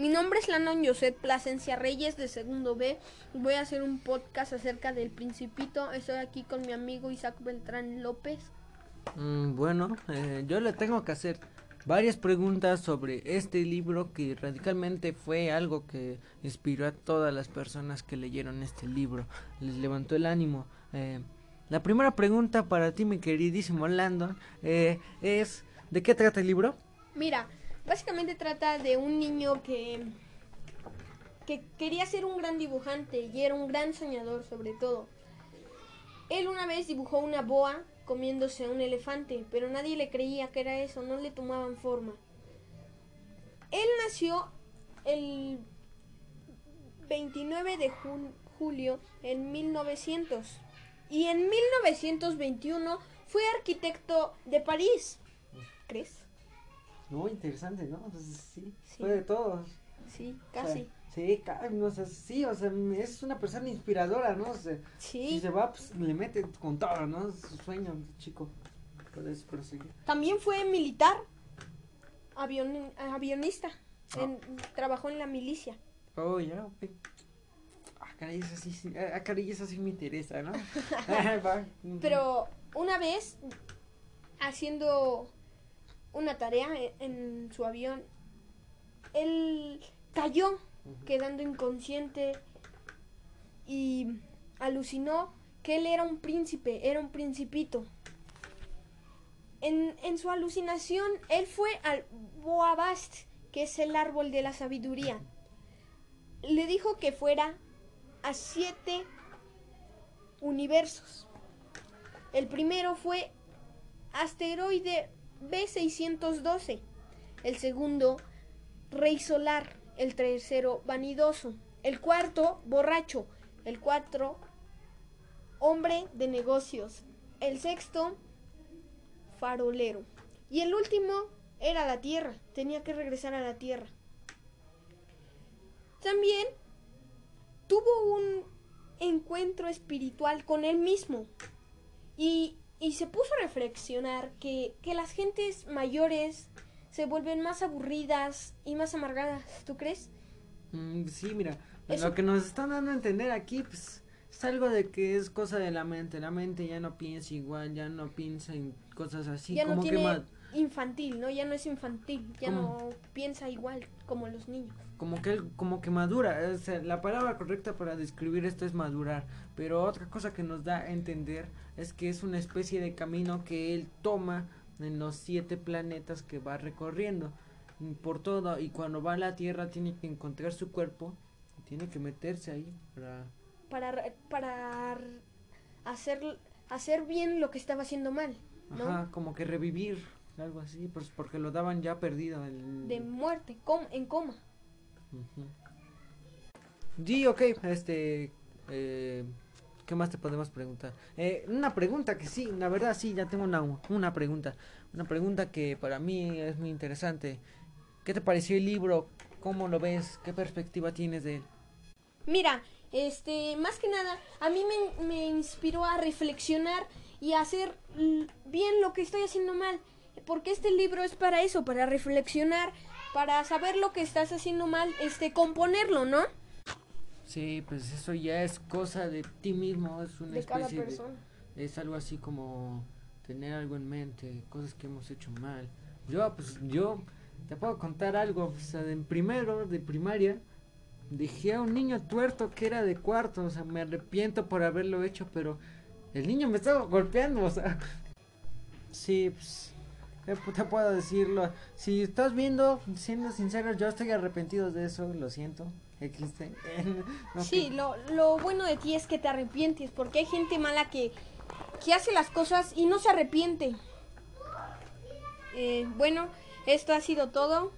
Mi nombre es Landon Josep Plasencia Reyes de segundo B. Voy a hacer un podcast acerca del Principito. Estoy aquí con mi amigo Isaac Beltrán López. Mm, bueno, eh, yo le tengo que hacer varias preguntas sobre este libro que radicalmente fue algo que inspiró a todas las personas que leyeron este libro. Les levantó el ánimo. Eh, la primera pregunta para ti, mi queridísimo Landon, eh, es ¿de qué trata el libro? Mira, básicamente trata de un niño que que quería ser un gran dibujante y era un gran soñador sobre todo. Él una vez dibujó una boa comiéndose a un elefante, pero nadie le creía que era eso, no le tomaban forma. Él nació el 29 de julio en 1900 y en 1921 fue arquitecto de París. ¿Crees? No, interesante, ¿no? Pues sí, fue de todos. Sí, casi. sí, no, sé, sí, o sea, es una persona inspiradora, ¿no? O sea, sí. Si se va, pues le mete con todo, ¿no? Su sueño, chico. Puedes proseguir. También fue militar, avion, avionista. En, trabajó en la milicia. Oh, ya, ok. Ah, caray, eso sí, ah, caray, eso sí me interesa, ¿no? Pero una vez, haciendo una tarea en, su avión. Él cayó, quedando inconsciente y alucinó que él era un príncipe, era un principito. En, en su alucinación, él fue al Boabast, que es el árbol de la sabiduría. Le dijo que fuera a siete universos. El primero fue asteroide B612. El segundo, Rey Solar. El tercero, Vanidoso. El cuarto, Borracho. El cuatro, Hombre de Negocios. El sexto, Farolero. Y el último era la Tierra. Tenía que regresar a la Tierra. También tuvo un encuentro espiritual con él mismo. Y y se puso a reflexionar que, las gentes mayores se vuelven más aburridas y más amargadas, ¿tú crees? Mm, sí, mira, lo que nos están dando a entender aquí, pues, es algo de que es cosa de la mente, la mente ya no piensa igual, ya no piensa en cosas así, ya como no tiene infantil, ¿no? Ya no es infantil, ya no piensa igual como los niños como que como que madura, la palabra correcta para describir esto es madurar, pero otra cosa que nos da a entender es que es una especie de camino que él toma en los siete planetas que va recorriendo por todo y cuando va a la Tierra tiene que encontrar su cuerpo, tiene que meterse ahí para para para hacer hacer bien lo que estaba haciendo mal, ¿no? Ajá, como que revivir algo así, pues porque lo daban ya perdido de muerte, en coma. Sí, ok, este, eh, ¿qué más te podemos preguntar? Eh, una pregunta que sí, la verdad sí, ya tengo una, una pregunta, una pregunta que para mí es muy interesante. ¿Qué te pareció el libro? ¿Cómo lo ves? ¿Qué perspectiva tienes de él? Mira, este, más que nada, a mí me, me inspiró a reflexionar y a hacer bien lo que estoy haciendo mal. Porque este libro es para eso, para reflexionar para saber lo que estás haciendo mal, este, componerlo, ¿no? Sí, pues eso ya es cosa de ti mismo, es una especie de, es algo así como tener algo en mente, cosas que hemos hecho mal. Yo, pues, yo te puedo contar algo, o sea, en primero de primaria dejé a un niño tuerto que era de cuarto, o sea, me arrepiento por haberlo hecho, pero el niño me estaba golpeando, o sea, sí, pues te puedo decirlo. Si estás viendo, siendo sincero, yo estoy arrepentido de eso, lo siento. Existe. sí, lo, lo bueno de ti es que te arrepientes, porque hay gente mala que, que hace las cosas y no se arrepiente. Eh, bueno, esto ha sido todo.